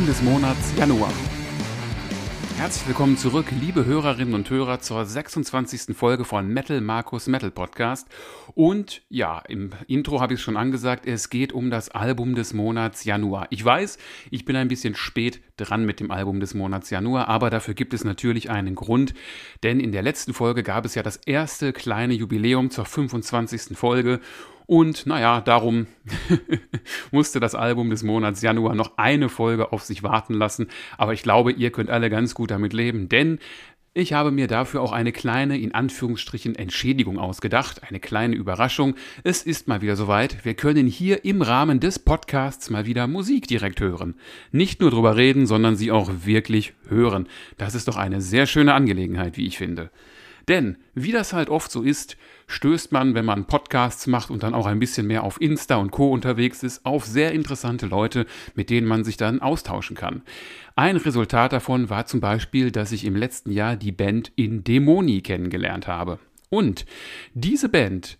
Album des Monats Januar. Herzlich willkommen zurück, liebe Hörerinnen und Hörer, zur 26. Folge von Metal Markus Metal Podcast. Und ja, im Intro habe ich es schon angesagt, es geht um das Album des Monats Januar. Ich weiß, ich bin ein bisschen spät dran mit dem Album des Monats Januar, aber dafür gibt es natürlich einen Grund, denn in der letzten Folge gab es ja das erste kleine Jubiläum zur 25. Folge und naja, darum musste das Album des Monats Januar noch eine Folge auf sich warten lassen. Aber ich glaube, ihr könnt alle ganz gut damit leben, denn ich habe mir dafür auch eine kleine, in Anführungsstrichen, Entschädigung ausgedacht, eine kleine Überraschung. Es ist mal wieder soweit. Wir können hier im Rahmen des Podcasts mal wieder Musik direkt hören. Nicht nur drüber reden, sondern sie auch wirklich hören. Das ist doch eine sehr schöne Angelegenheit, wie ich finde. Denn, wie das halt oft so ist, stößt man, wenn man Podcasts macht und dann auch ein bisschen mehr auf Insta und Co unterwegs ist, auf sehr interessante Leute, mit denen man sich dann austauschen kann. Ein Resultat davon war zum Beispiel, dass ich im letzten Jahr die Band In Dämoni kennengelernt habe. Und diese Band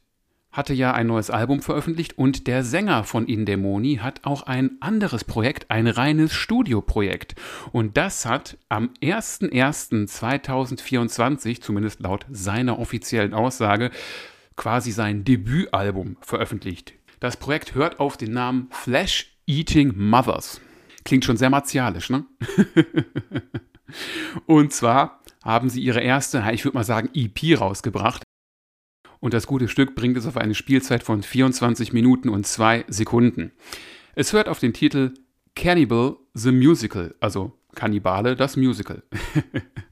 hatte ja ein neues Album veröffentlicht und der Sänger von Indemoni hat auch ein anderes Projekt, ein reines Studioprojekt. Und das hat am 01.01.2024, zumindest laut seiner offiziellen Aussage, quasi sein Debütalbum veröffentlicht. Das Projekt hört auf den Namen Flesh Eating Mothers. Klingt schon sehr martialisch, ne? und zwar haben sie ihre erste, ich würde mal sagen, EP rausgebracht und das gute Stück bringt es auf eine Spielzeit von 24 Minuten und 2 Sekunden. Es hört auf den Titel Cannibal the Musical, also Kannibale das Musical.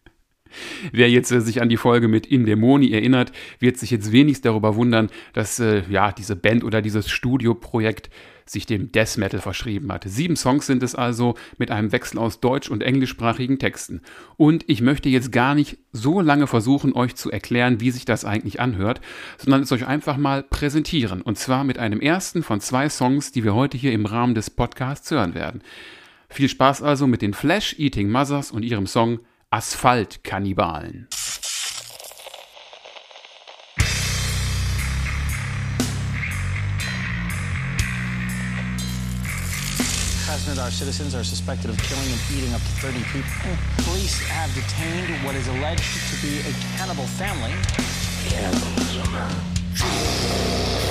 Wer jetzt äh, sich an die Folge mit In Dämoni erinnert, wird sich jetzt wenigstens darüber wundern, dass äh, ja diese Band oder dieses Studioprojekt sich dem Death Metal verschrieben hat. Sieben Songs sind es also mit einem Wechsel aus deutsch- und englischsprachigen Texten. Und ich möchte jetzt gar nicht so lange versuchen, euch zu erklären, wie sich das eigentlich anhört, sondern es euch einfach mal präsentieren. Und zwar mit einem ersten von zwei Songs, die wir heute hier im Rahmen des Podcasts hören werden. Viel Spaß also mit den Flash Eating Mothers und ihrem Song Asphaltkannibalen. Krasnodar citizens are suspected of killing and eating up to 30 people. Police have detained what is alleged to be a cannibal family. working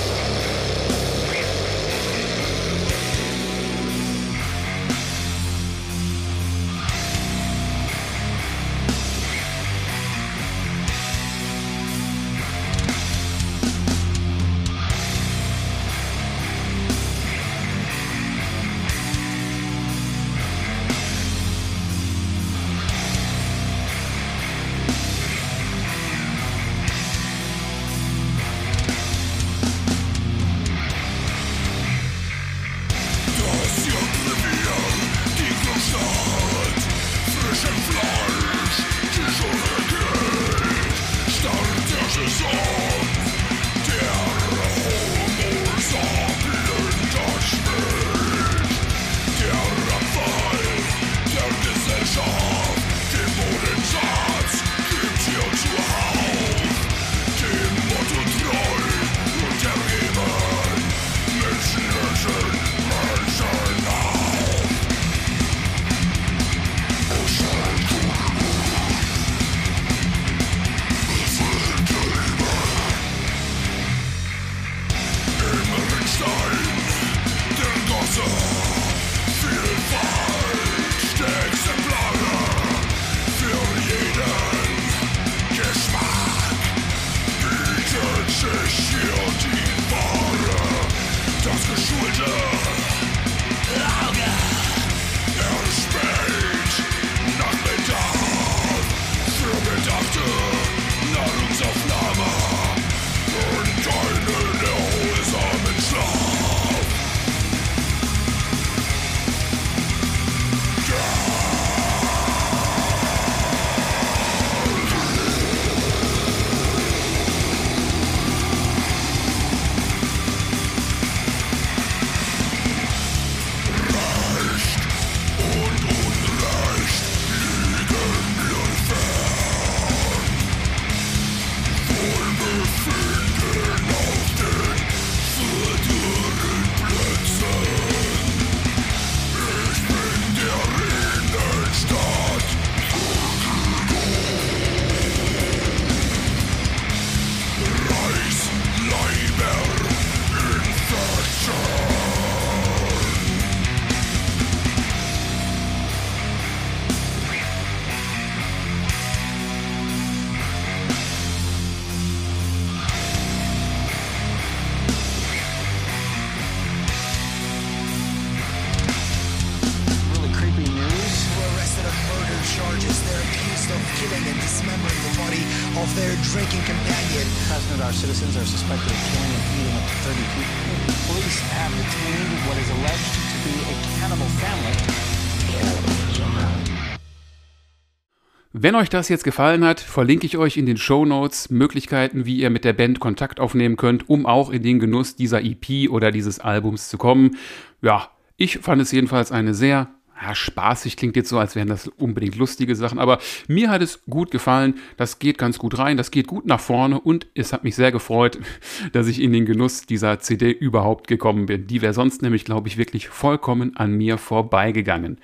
Wenn euch das jetzt gefallen hat, verlinke ich euch in den Show Notes Möglichkeiten, wie ihr mit der Band Kontakt aufnehmen könnt, um auch in den Genuss dieser EP oder dieses Albums zu kommen. Ja, ich fand es jedenfalls eine sehr ja, spaßig klingt jetzt so, als wären das unbedingt lustige Sachen, aber mir hat es gut gefallen. Das geht ganz gut rein, das geht gut nach vorne und es hat mich sehr gefreut, dass ich in den Genuss dieser CD überhaupt gekommen bin. Die wäre sonst nämlich, glaube ich, wirklich vollkommen an mir vorbeigegangen.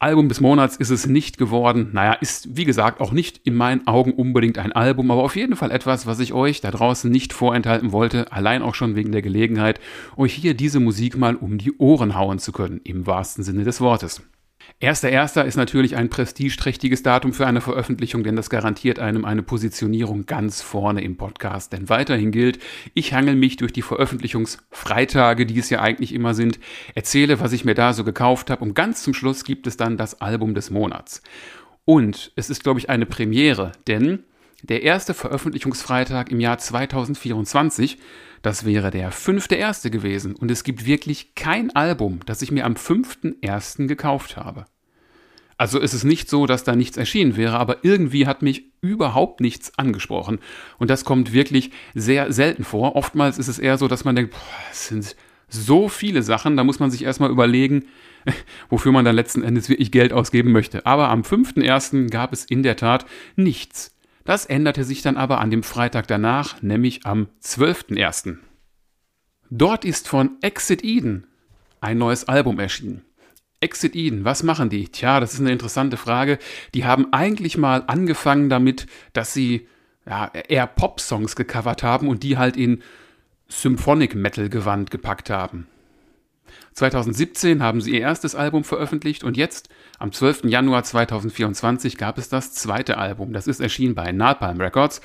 Album des Monats ist es nicht geworden. Naja, ist wie gesagt auch nicht in meinen Augen unbedingt ein Album, aber auf jeden Fall etwas, was ich euch da draußen nicht vorenthalten wollte, allein auch schon wegen der Gelegenheit, euch hier diese Musik mal um die Ohren hauen zu können, im wahrsten Sinne des Wortes. Erster Erster ist natürlich ein prestigeträchtiges Datum für eine Veröffentlichung, denn das garantiert einem eine Positionierung ganz vorne im Podcast. Denn weiterhin gilt, ich hangel mich durch die Veröffentlichungsfreitage, die es ja eigentlich immer sind, erzähle, was ich mir da so gekauft habe und ganz zum Schluss gibt es dann das Album des Monats. Und es ist, glaube ich, eine Premiere, denn der erste Veröffentlichungsfreitag im Jahr 2024 das wäre der fünfte erste gewesen und es gibt wirklich kein Album, das ich mir am fünften ersten gekauft habe. Also ist es nicht so, dass da nichts erschienen wäre, aber irgendwie hat mich überhaupt nichts angesprochen. Und das kommt wirklich sehr selten vor. Oftmals ist es eher so, dass man denkt, es sind so viele Sachen, da muss man sich erstmal überlegen, wofür man dann letzten Endes wirklich Geld ausgeben möchte. Aber am 5.1. gab es in der Tat nichts. Das änderte sich dann aber an dem Freitag danach, nämlich am 12.01. Dort ist von Exit Eden ein neues Album erschienen. Exit Eden, was machen die? Tja, das ist eine interessante Frage. Die haben eigentlich mal angefangen damit, dass sie ja, eher Pop-Songs gecovert haben und die halt in Symphonic Metal Gewand gepackt haben. 2017 haben sie ihr erstes Album veröffentlicht und jetzt, am 12. Januar 2024, gab es das zweite Album. Das ist erschienen bei Napalm Records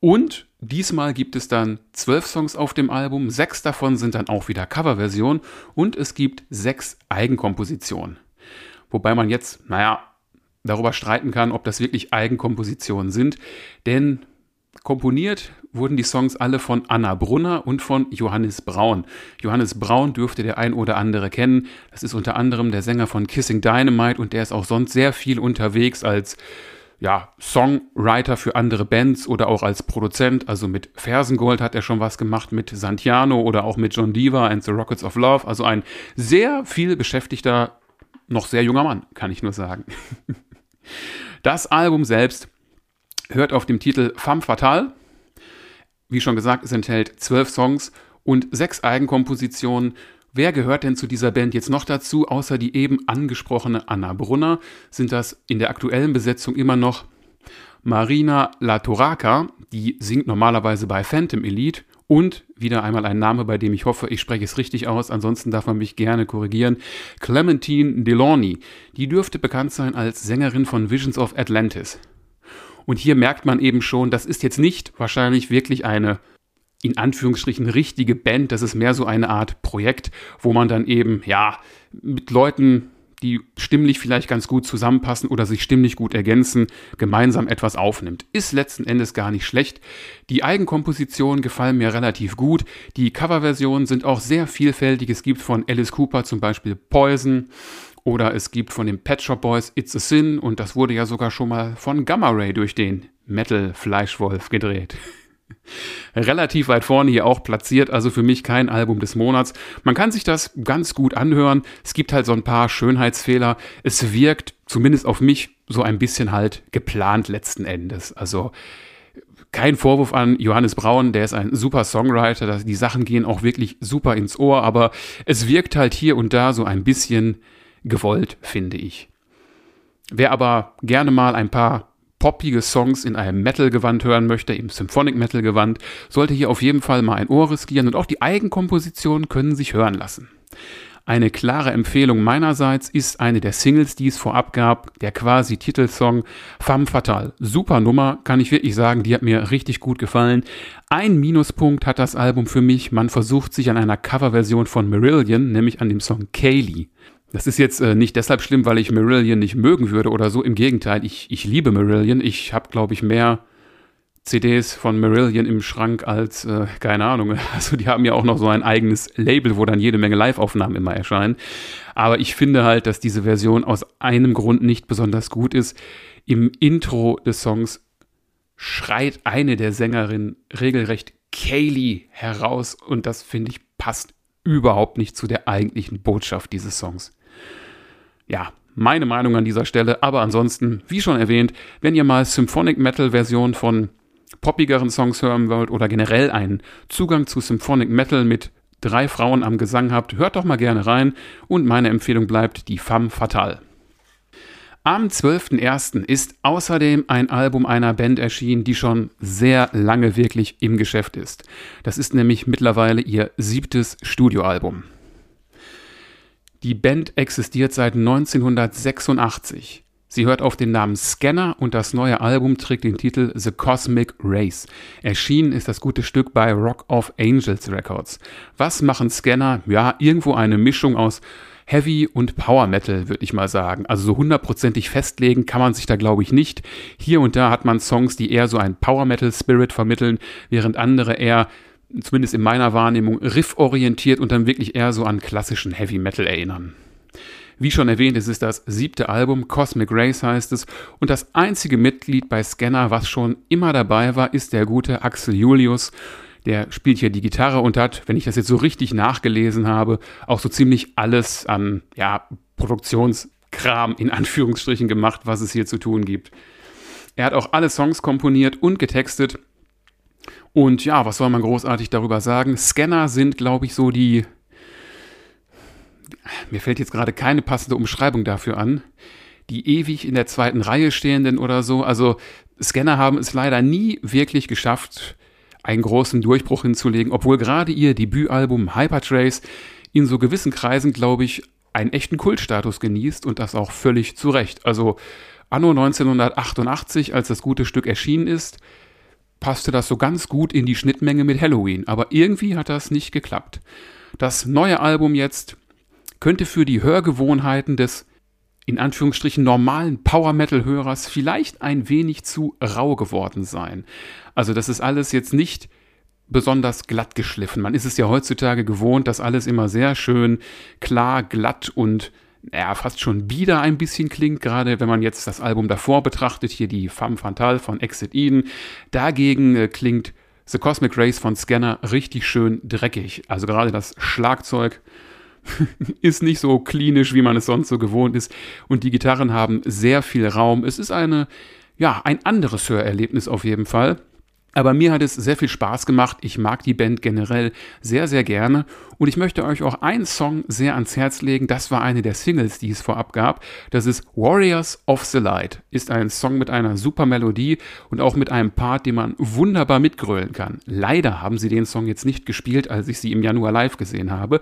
und diesmal gibt es dann zwölf Songs auf dem Album, sechs davon sind dann auch wieder Coverversion und es gibt sechs Eigenkompositionen. Wobei man jetzt, naja, darüber streiten kann, ob das wirklich Eigenkompositionen sind, denn komponiert wurden die Songs alle von Anna Brunner und von Johannes Braun. Johannes Braun dürfte der ein oder andere kennen. Das ist unter anderem der Sänger von Kissing Dynamite und der ist auch sonst sehr viel unterwegs als ja, Songwriter für andere Bands oder auch als Produzent. Also mit Fersengold hat er schon was gemacht, mit Santiano oder auch mit John Diva and the Rockets of Love. Also ein sehr viel beschäftigter, noch sehr junger Mann, kann ich nur sagen. Das Album selbst hört auf dem Titel Femme Fatale wie schon gesagt, es enthält zwölf Songs und sechs Eigenkompositionen. Wer gehört denn zu dieser Band jetzt noch dazu, außer die eben angesprochene Anna Brunner? Sind das in der aktuellen Besetzung immer noch Marina Latoraka, die singt normalerweise bei Phantom Elite und wieder einmal ein Name, bei dem ich hoffe, ich spreche es richtig aus, ansonsten darf man mich gerne korrigieren, Clementine Delorny. Die dürfte bekannt sein als Sängerin von Visions of Atlantis. Und hier merkt man eben schon, das ist jetzt nicht wahrscheinlich wirklich eine in Anführungsstrichen richtige Band, das ist mehr so eine Art Projekt, wo man dann eben, ja, mit Leuten, die stimmlich vielleicht ganz gut zusammenpassen oder sich stimmlich gut ergänzen, gemeinsam etwas aufnimmt. Ist letzten Endes gar nicht schlecht. Die Eigenkompositionen gefallen mir relativ gut. Die Coverversionen sind auch sehr vielfältig. Es gibt von Alice Cooper zum Beispiel Poison oder es gibt von den Pet Shop Boys It's a Sin und das wurde ja sogar schon mal von Gamma Ray durch den Metal Fleischwolf gedreht. Relativ weit vorne hier auch platziert, also für mich kein Album des Monats. Man kann sich das ganz gut anhören. Es gibt halt so ein paar Schönheitsfehler. Es wirkt zumindest auf mich so ein bisschen halt geplant letzten Endes. Also kein Vorwurf an Johannes Braun, der ist ein super Songwriter. Die Sachen gehen auch wirklich super ins Ohr, aber es wirkt halt hier und da so ein bisschen gewollt, finde ich. Wer aber gerne mal ein paar poppige Songs in einem Metal-Gewand hören möchte, im Symphonic Metal-Gewand, sollte hier auf jeden Fall mal ein Ohr riskieren und auch die Eigenkompositionen können sich hören lassen. Eine klare Empfehlung meinerseits ist eine der Singles, die es vorab gab, der quasi Titelsong Femme Fatale. Super Nummer, kann ich wirklich sagen, die hat mir richtig gut gefallen. Ein Minuspunkt hat das Album für mich, man versucht sich an einer Coverversion von Marillion, nämlich an dem Song Kaylee. Das ist jetzt äh, nicht deshalb schlimm, weil ich Marillion nicht mögen würde oder so. Im Gegenteil, ich, ich liebe Marillion. Ich habe, glaube ich, mehr CDs von Marillion im Schrank als, äh, keine Ahnung, also die haben ja auch noch so ein eigenes Label, wo dann jede Menge Live-Aufnahmen immer erscheinen. Aber ich finde halt, dass diese Version aus einem Grund nicht besonders gut ist. Im Intro des Songs schreit eine der Sängerinnen regelrecht Kaylee heraus und das finde ich passt überhaupt nicht zu der eigentlichen Botschaft dieses Songs. Ja, meine Meinung an dieser Stelle, aber ansonsten, wie schon erwähnt, wenn ihr mal Symphonic Metal Version von poppigeren Songs hören wollt oder generell einen Zugang zu Symphonic Metal mit drei Frauen am Gesang habt, hört doch mal gerne rein und meine Empfehlung bleibt die Femme Fatale. Am 12.01. ist außerdem ein Album einer Band erschienen, die schon sehr lange wirklich im Geschäft ist. Das ist nämlich mittlerweile ihr siebtes Studioalbum. Die Band existiert seit 1986. Sie hört auf den Namen Scanner und das neue Album trägt den Titel The Cosmic Race. Erschienen ist das gute Stück bei Rock of Angels Records. Was machen Scanner? Ja, irgendwo eine Mischung aus Heavy und Power Metal, würde ich mal sagen. Also so hundertprozentig festlegen kann man sich da, glaube ich, nicht. Hier und da hat man Songs, die eher so einen Power Metal Spirit vermitteln, während andere eher, zumindest in meiner Wahrnehmung, rifforientiert und dann wirklich eher so an klassischen Heavy Metal erinnern. Wie schon erwähnt, es ist das siebte Album, Cosmic Race heißt es, und das einzige Mitglied bei Scanner, was schon immer dabei war, ist der gute Axel Julius der spielt hier die Gitarre und hat, wenn ich das jetzt so richtig nachgelesen habe, auch so ziemlich alles an ja, Produktionskram in Anführungsstrichen gemacht, was es hier zu tun gibt. Er hat auch alle Songs komponiert und getextet. Und ja, was soll man großartig darüber sagen? Scanner sind, glaube ich, so die. Mir fällt jetzt gerade keine passende Umschreibung dafür an. Die ewig in der zweiten Reihe stehenden oder so. Also Scanner haben es leider nie wirklich geschafft, einen großen Durchbruch hinzulegen, obwohl gerade ihr Debütalbum Hypertrace in so gewissen Kreisen, glaube ich, einen echten Kultstatus genießt und das auch völlig zu Recht. Also anno 1988, als das gute Stück erschienen ist, passte das so ganz gut in die Schnittmenge mit Halloween, aber irgendwie hat das nicht geklappt. Das neue Album jetzt könnte für die Hörgewohnheiten des in Anführungsstrichen normalen Power Metal Hörers vielleicht ein wenig zu rau geworden sein. Also das ist alles jetzt nicht besonders glatt geschliffen. Man ist es ja heutzutage gewohnt, dass alles immer sehr schön klar, glatt und ja, fast schon bieder ein bisschen klingt, gerade wenn man jetzt das Album davor betrachtet, hier die Femme Fatale von Exit Eden. Dagegen äh, klingt The Cosmic Race von Scanner richtig schön dreckig. Also gerade das Schlagzeug ist nicht so klinisch, wie man es sonst so gewohnt ist. Und die Gitarren haben sehr viel Raum. Es ist eine, ja, ein anderes Hörerlebnis auf jeden Fall. Aber mir hat es sehr viel Spaß gemacht. Ich mag die Band generell sehr, sehr gerne. Und ich möchte euch auch einen Song sehr ans Herz legen. Das war eine der Singles, die es vorab gab. Das ist Warriors of the Light. Ist ein Song mit einer super Melodie und auch mit einem Part, den man wunderbar mitgrölen kann. Leider haben sie den Song jetzt nicht gespielt, als ich sie im Januar live gesehen habe.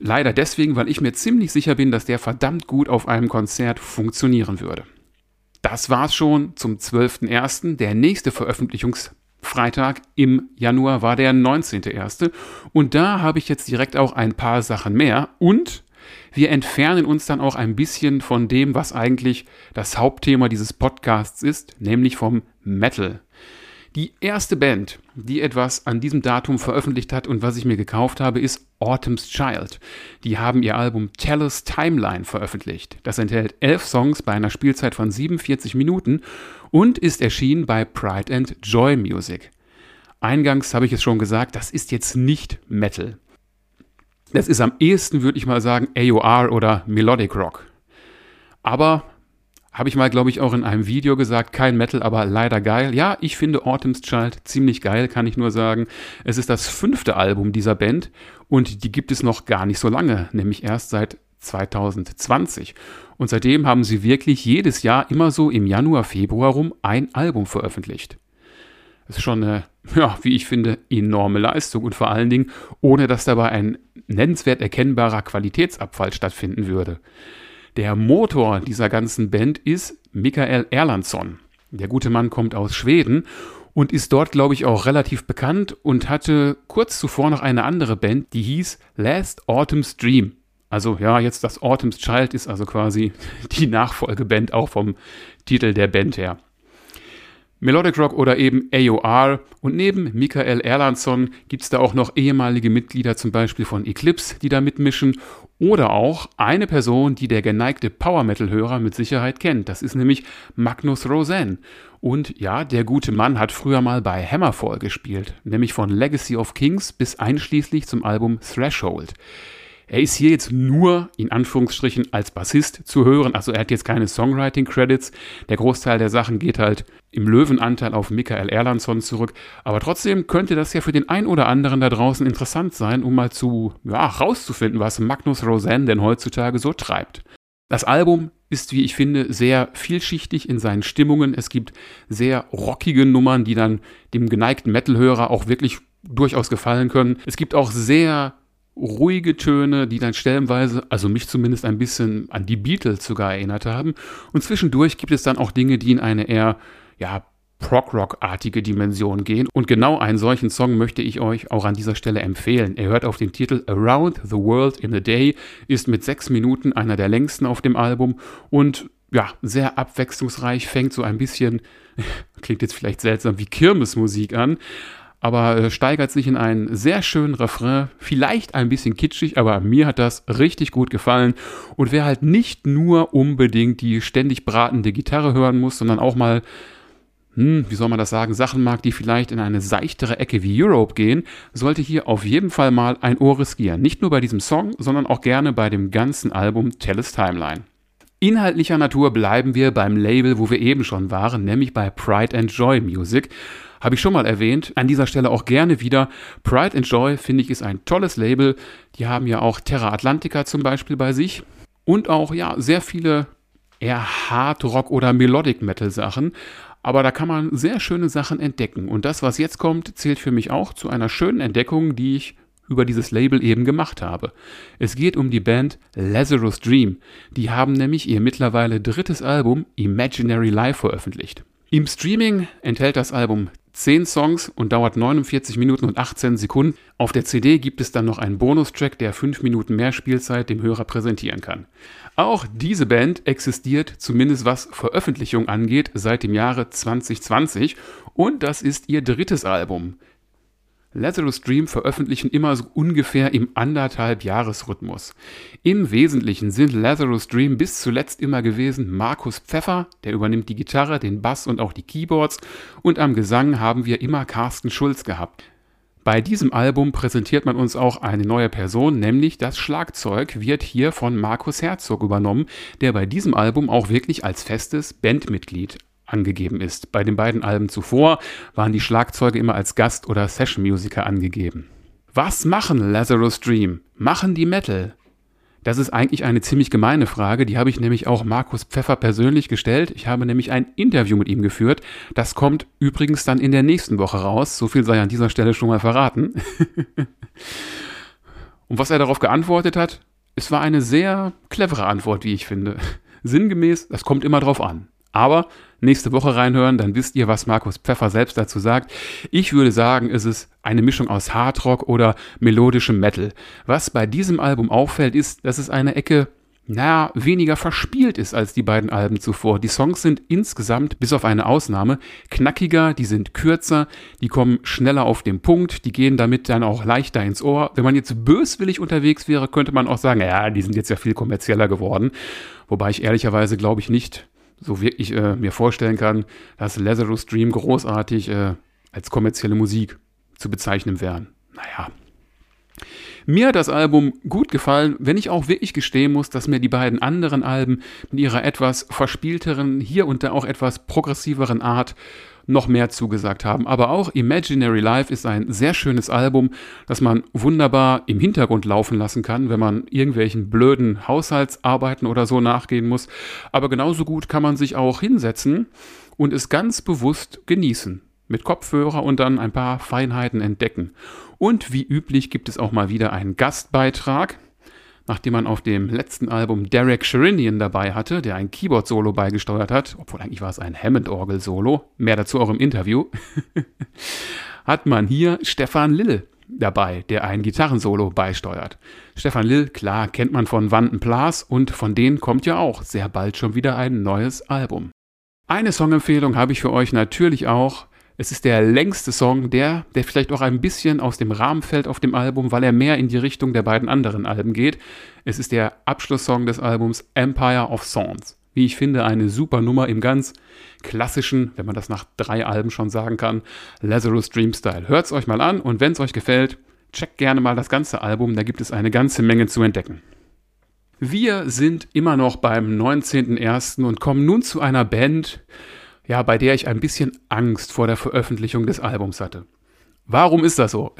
Leider deswegen, weil ich mir ziemlich sicher bin, dass der verdammt gut auf einem Konzert funktionieren würde. Das war's schon zum 12.01. Der nächste Veröffentlichungsfreitag im Januar war der 19.01. Und da habe ich jetzt direkt auch ein paar Sachen mehr und wir entfernen uns dann auch ein bisschen von dem, was eigentlich das Hauptthema dieses Podcasts ist, nämlich vom Metal. Die erste Band, die etwas an diesem Datum veröffentlicht hat und was ich mir gekauft habe, ist Autumn's Child. Die haben ihr Album Tell Us Timeline veröffentlicht. Das enthält elf Songs bei einer Spielzeit von 47 Minuten und ist erschienen bei Pride and Joy Music. Eingangs habe ich es schon gesagt, das ist jetzt nicht Metal. Das ist am ehesten, würde ich mal sagen, AOR oder Melodic Rock. Aber habe ich mal, glaube ich, auch in einem Video gesagt, kein Metal, aber leider geil. Ja, ich finde Autumn's Child ziemlich geil, kann ich nur sagen. Es ist das fünfte Album dieser Band und die gibt es noch gar nicht so lange, nämlich erst seit 2020. Und seitdem haben sie wirklich jedes Jahr immer so im Januar, Februar rum ein Album veröffentlicht. Das ist schon eine, ja, wie ich finde, enorme Leistung und vor allen Dingen, ohne dass dabei ein nennenswert erkennbarer Qualitätsabfall stattfinden würde. Der Motor dieser ganzen Band ist Mikael Erlandsson. Der gute Mann kommt aus Schweden und ist dort, glaube ich, auch relativ bekannt und hatte kurz zuvor noch eine andere Band, die hieß Last Autumn's Dream. Also ja, jetzt das Autumn's Child ist also quasi die Nachfolgeband auch vom Titel der Band her. Melodic Rock oder eben AOR. Und neben Michael Erlandsson gibt es da auch noch ehemalige Mitglieder, zum Beispiel von Eclipse, die da mitmischen. Oder auch eine Person, die der geneigte Power Metal-Hörer mit Sicherheit kennt. Das ist nämlich Magnus Rosen. Und ja, der gute Mann hat früher mal bei Hammerfall gespielt, nämlich von Legacy of Kings bis einschließlich zum Album Threshold. Er ist hier jetzt nur in Anführungsstrichen als Bassist zu hören, also er hat jetzt keine Songwriting-Credits. Der Großteil der Sachen geht halt im Löwenanteil auf Michael Erlandsson zurück. Aber trotzdem könnte das ja für den ein oder anderen da draußen interessant sein, um mal zu, ja, rauszufinden, was Magnus Rosen denn heutzutage so treibt. Das Album ist, wie ich finde, sehr vielschichtig in seinen Stimmungen. Es gibt sehr rockige Nummern, die dann dem geneigten Metalhörer auch wirklich durchaus gefallen können. Es gibt auch sehr ruhige Töne, die dann stellenweise, also mich zumindest ein bisschen an die Beatles sogar erinnert haben. Und zwischendurch gibt es dann auch Dinge, die in eine eher, ja, Prog-Rock-artige Dimension gehen. Und genau einen solchen Song möchte ich euch auch an dieser Stelle empfehlen. Er hört auf den Titel Around the World in a Day, ist mit sechs Minuten einer der längsten auf dem Album und ja, sehr abwechslungsreich, fängt so ein bisschen, klingt jetzt vielleicht seltsam, wie Kirmesmusik an, aber äh, steigert sich in einen sehr schönen Refrain, vielleicht ein bisschen kitschig, aber mir hat das richtig gut gefallen. Und wer halt nicht nur unbedingt die ständig bratende Gitarre hören muss, sondern auch mal, hm, wie soll man das sagen, Sachen mag, die vielleicht in eine seichtere Ecke wie Europe gehen, sollte hier auf jeden Fall mal ein Ohr riskieren. Nicht nur bei diesem Song, sondern auch gerne bei dem ganzen Album Tellus Timeline. Inhaltlicher Natur bleiben wir beim Label, wo wir eben schon waren, nämlich bei Pride and Joy Music. Habe ich schon mal erwähnt. An dieser Stelle auch gerne wieder. Pride and Joy, finde ich, ist ein tolles Label. Die haben ja auch Terra Atlantica zum Beispiel bei sich. Und auch, ja, sehr viele eher Hard Rock oder Melodic Metal Sachen. Aber da kann man sehr schöne Sachen entdecken. Und das, was jetzt kommt, zählt für mich auch zu einer schönen Entdeckung, die ich über dieses Label eben gemacht habe. Es geht um die Band Lazarus Dream. Die haben nämlich ihr mittlerweile drittes Album Imaginary Life veröffentlicht. Im Streaming enthält das Album 10 Songs und dauert 49 Minuten und 18 Sekunden. Auf der CD gibt es dann noch einen Bonustrack, der 5 Minuten mehr Spielzeit dem Hörer präsentieren kann. Auch diese Band existiert, zumindest was Veröffentlichung angeht, seit dem Jahre 2020 und das ist ihr drittes Album. Lazarus Dream veröffentlichen immer so ungefähr im anderthalb Jahresrhythmus. Im Wesentlichen sind Lazarus Dream bis zuletzt immer gewesen Markus Pfeffer, der übernimmt die Gitarre, den Bass und auch die Keyboards und am Gesang haben wir immer Carsten Schulz gehabt. Bei diesem Album präsentiert man uns auch eine neue Person, nämlich das Schlagzeug wird hier von Markus Herzog übernommen, der bei diesem Album auch wirklich als festes Bandmitglied angegeben ist. Bei den beiden Alben zuvor waren die Schlagzeuge immer als Gast- oder Session-Musiker angegeben. Was machen Lazarus Dream? Machen die Metal? Das ist eigentlich eine ziemlich gemeine Frage, die habe ich nämlich auch Markus Pfeffer persönlich gestellt. Ich habe nämlich ein Interview mit ihm geführt. Das kommt übrigens dann in der nächsten Woche raus. So viel sei an dieser Stelle schon mal verraten. Und was er darauf geantwortet hat, es war eine sehr clevere Antwort, wie ich finde. Sinngemäß, das kommt immer drauf an. Aber nächste Woche reinhören, dann wisst ihr, was Markus Pfeffer selbst dazu sagt. Ich würde sagen, es ist eine Mischung aus Hardrock oder melodischem Metal. Was bei diesem Album auffällt, ist, dass es eine Ecke naja, weniger verspielt ist als die beiden Alben zuvor. Die Songs sind insgesamt, bis auf eine Ausnahme, knackiger, die sind kürzer, die kommen schneller auf den Punkt, die gehen damit dann auch leichter ins Ohr. Wenn man jetzt böswillig unterwegs wäre, könnte man auch sagen, ja, die sind jetzt ja viel kommerzieller geworden. Wobei ich ehrlicherweise glaube ich nicht, so wirklich äh, mir vorstellen kann, dass Lazarus Dream großartig äh, als kommerzielle Musik zu bezeichnen wären. Naja. Mir hat das Album gut gefallen, wenn ich auch wirklich gestehen muss, dass mir die beiden anderen Alben mit ihrer etwas verspielteren, hier und da auch etwas progressiveren Art noch mehr zugesagt haben. Aber auch Imaginary Life ist ein sehr schönes Album, das man wunderbar im Hintergrund laufen lassen kann, wenn man irgendwelchen blöden Haushaltsarbeiten oder so nachgehen muss. Aber genauso gut kann man sich auch hinsetzen und es ganz bewusst genießen. Mit Kopfhörer und dann ein paar Feinheiten entdecken. Und wie üblich gibt es auch mal wieder einen Gastbeitrag nachdem man auf dem letzten Album Derek Sherinian dabei hatte, der ein Keyboard-Solo beigesteuert hat, obwohl eigentlich war es ein Hammond-Orgel-Solo, mehr dazu auch im Interview, hat man hier Stefan Lill dabei, der ein Gitarrensolo beisteuert. Stefan Lill, klar, kennt man von Wandenplas und von denen kommt ja auch sehr bald schon wieder ein neues Album. Eine Songempfehlung habe ich für euch natürlich auch. Es ist der längste Song, der, der vielleicht auch ein bisschen aus dem Rahmen fällt auf dem Album, weil er mehr in die Richtung der beiden anderen Alben geht. Es ist der Abschlusssong des Albums Empire of Songs. Wie ich finde, eine super Nummer im ganz klassischen, wenn man das nach drei Alben schon sagen kann, Lazarus Dream Style. Hört's euch mal an und wenn es euch gefällt, checkt gerne mal das ganze Album, da gibt es eine ganze Menge zu entdecken. Wir sind immer noch beim 19.01. und kommen nun zu einer Band, ja, bei der ich ein bisschen Angst vor der Veröffentlichung des Albums hatte. Warum ist das so?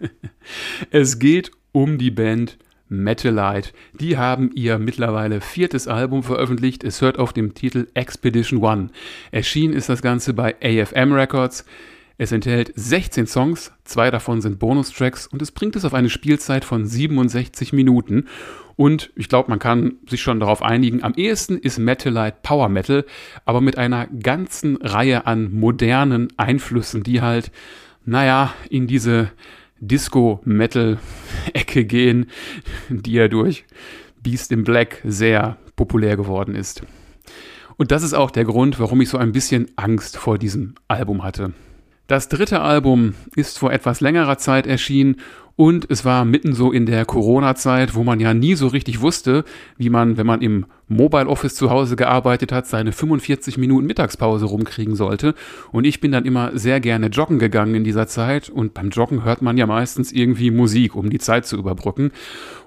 es geht um die Band Metalite. Die haben ihr mittlerweile viertes Album veröffentlicht. Es hört auf dem Titel Expedition One. Erschienen ist das Ganze bei AFM Records. Es enthält 16 Songs, zwei davon sind Bonustracks und es bringt es auf eine Spielzeit von 67 Minuten. Und ich glaube, man kann sich schon darauf einigen, am ehesten ist Metalite Power Metal, aber mit einer ganzen Reihe an modernen Einflüssen, die halt, naja, in diese Disco-Metal-Ecke gehen, die ja durch Beast in Black sehr populär geworden ist. Und das ist auch der Grund, warum ich so ein bisschen Angst vor diesem Album hatte. Das dritte Album ist vor etwas längerer Zeit erschienen und es war mitten so in der Corona-Zeit, wo man ja nie so richtig wusste, wie man, wenn man im Mobile Office zu Hause gearbeitet hat, seine 45 Minuten Mittagspause rumkriegen sollte. Und ich bin dann immer sehr gerne joggen gegangen in dieser Zeit. Und beim Joggen hört man ja meistens irgendwie Musik, um die Zeit zu überbrücken.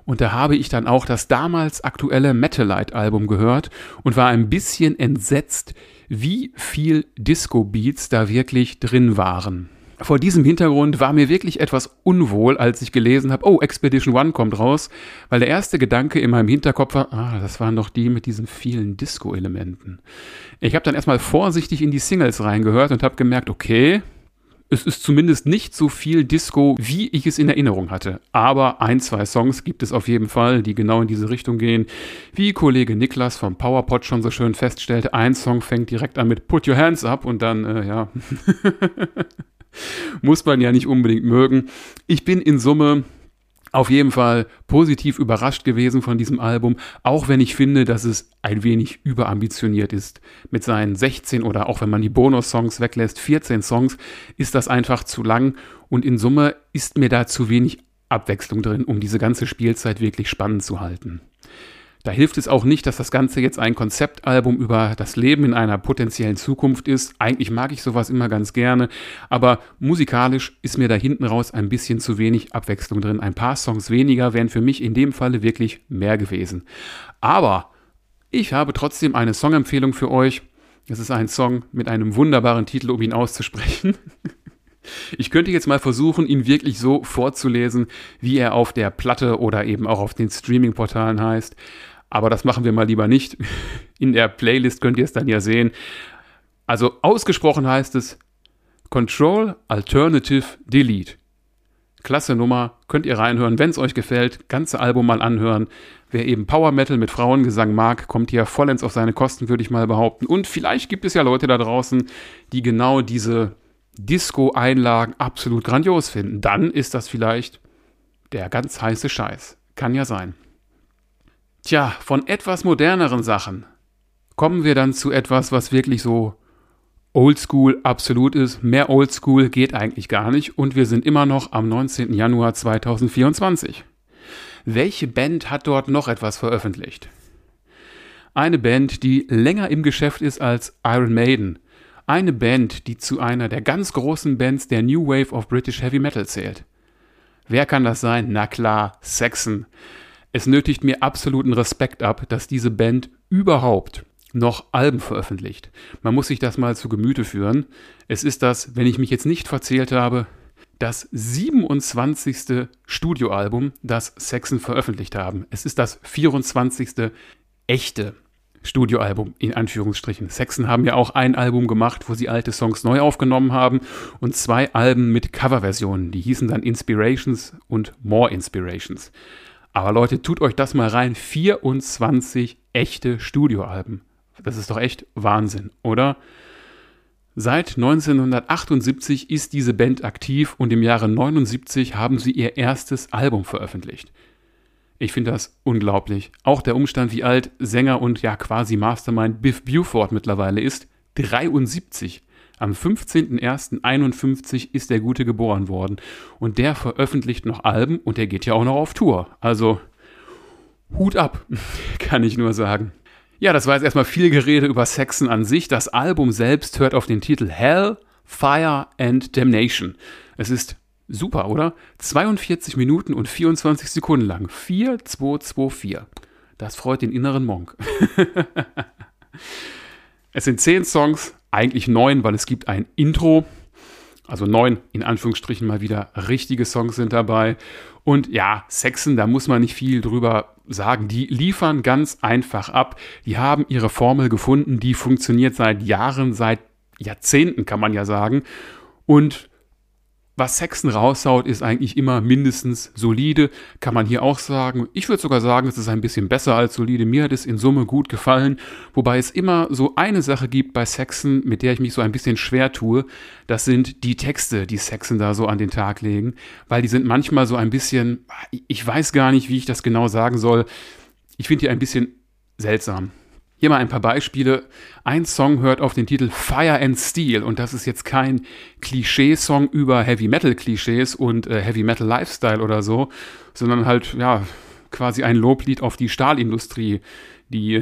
Und da habe ich dann auch das damals aktuelle Metalite-Album gehört und war ein bisschen entsetzt, wie viel Disco-Beats da wirklich drin waren. Vor diesem Hintergrund war mir wirklich etwas unwohl, als ich gelesen habe, oh, Expedition One kommt raus, weil der erste Gedanke in meinem Hinterkopf war, ah, das waren doch die mit diesen vielen Disco-Elementen. Ich habe dann erstmal vorsichtig in die Singles reingehört und habe gemerkt, okay, es ist zumindest nicht so viel Disco, wie ich es in Erinnerung hatte. Aber ein, zwei Songs gibt es auf jeden Fall, die genau in diese Richtung gehen. Wie Kollege Niklas vom PowerPod schon so schön feststellte, ein Song fängt direkt an mit Put Your Hands Up und dann, äh, ja. Muss man ja nicht unbedingt mögen. Ich bin in Summe auf jeden Fall positiv überrascht gewesen von diesem Album, auch wenn ich finde, dass es ein wenig überambitioniert ist. Mit seinen 16 oder auch wenn man die Bonus-Songs weglässt, 14 Songs, ist das einfach zu lang und in Summe ist mir da zu wenig Abwechslung drin, um diese ganze Spielzeit wirklich spannend zu halten. Da hilft es auch nicht, dass das Ganze jetzt ein Konzeptalbum über das Leben in einer potenziellen Zukunft ist. Eigentlich mag ich sowas immer ganz gerne, aber musikalisch ist mir da hinten raus ein bisschen zu wenig Abwechslung drin. Ein paar Songs weniger wären für mich in dem Falle wirklich mehr gewesen. Aber ich habe trotzdem eine Songempfehlung für euch. Es ist ein Song mit einem wunderbaren Titel, um ihn auszusprechen. Ich könnte jetzt mal versuchen, ihn wirklich so vorzulesen, wie er auf der Platte oder eben auch auf den Streaming-Portalen heißt. Aber das machen wir mal lieber nicht. In der Playlist könnt ihr es dann ja sehen. Also ausgesprochen heißt es Control Alternative Delete. Klasse Nummer, könnt ihr reinhören, wenn es euch gefällt, ganze Album mal anhören. Wer eben Power Metal mit Frauengesang mag, kommt hier vollends auf seine Kosten, würde ich mal behaupten. Und vielleicht gibt es ja Leute da draußen, die genau diese Disco-Einlagen absolut grandios finden. Dann ist das vielleicht der ganz heiße Scheiß. Kann ja sein. Tja, von etwas moderneren Sachen kommen wir dann zu etwas, was wirklich so Oldschool absolut ist. Mehr Oldschool geht eigentlich gar nicht und wir sind immer noch am 19. Januar 2024. Welche Band hat dort noch etwas veröffentlicht? Eine Band, die länger im Geschäft ist als Iron Maiden. Eine Band, die zu einer der ganz großen Bands der New Wave of British Heavy Metal zählt. Wer kann das sein? Na klar, Saxon. Es nötigt mir absoluten Respekt ab, dass diese Band überhaupt noch Alben veröffentlicht. Man muss sich das mal zu Gemüte führen. Es ist das, wenn ich mich jetzt nicht verzählt habe, das 27. Studioalbum, das Saxon veröffentlicht haben. Es ist das 24. echte Studioalbum in Anführungsstrichen. Saxon haben ja auch ein Album gemacht, wo sie alte Songs neu aufgenommen haben und zwei Alben mit Coverversionen. Die hießen dann Inspirations und More Inspirations. Aber Leute, tut euch das mal rein. 24 echte Studioalben. Das ist doch echt Wahnsinn, oder? Seit 1978 ist diese Band aktiv und im Jahre 79 haben sie ihr erstes Album veröffentlicht. Ich finde das unglaublich. Auch der Umstand, wie alt Sänger und ja quasi Mastermind Biff Buford mittlerweile ist. 73. Am 15.01.51 ist der Gute geboren worden. Und der veröffentlicht noch Alben und der geht ja auch noch auf Tour. Also Hut ab, kann ich nur sagen. Ja, das war jetzt erstmal viel Gerede über Saxon an sich. Das Album selbst hört auf den Titel Hell, Fire and Damnation. Es ist super, oder? 42 Minuten und 24 Sekunden lang. 4, 2, 2, 4. Das freut den inneren Monk. es sind 10 Songs, eigentlich 9, weil es gibt ein Intro. Also 9 in Anführungsstrichen mal wieder richtige Songs sind dabei. Und ja, Saxon, da muss man nicht viel drüber sagen, die liefern ganz einfach ab. Die haben ihre Formel gefunden, die funktioniert seit Jahren, seit Jahrzehnten kann man ja sagen. Und was Saxon raushaut, ist eigentlich immer mindestens solide, kann man hier auch sagen. Ich würde sogar sagen, es ist ein bisschen besser als solide. Mir hat es in Summe gut gefallen, wobei es immer so eine Sache gibt bei Saxon, mit der ich mich so ein bisschen schwer tue. Das sind die Texte, die Saxon da so an den Tag legen, weil die sind manchmal so ein bisschen, ich weiß gar nicht, wie ich das genau sagen soll. Ich finde die ein bisschen seltsam. Hier mal ein paar Beispiele. Ein Song hört auf den Titel Fire and Steel und das ist jetzt kein Klischee-Song über Heavy Metal-Klischees und äh, Heavy Metal Lifestyle oder so, sondern halt, ja, quasi ein Loblied auf die Stahlindustrie, die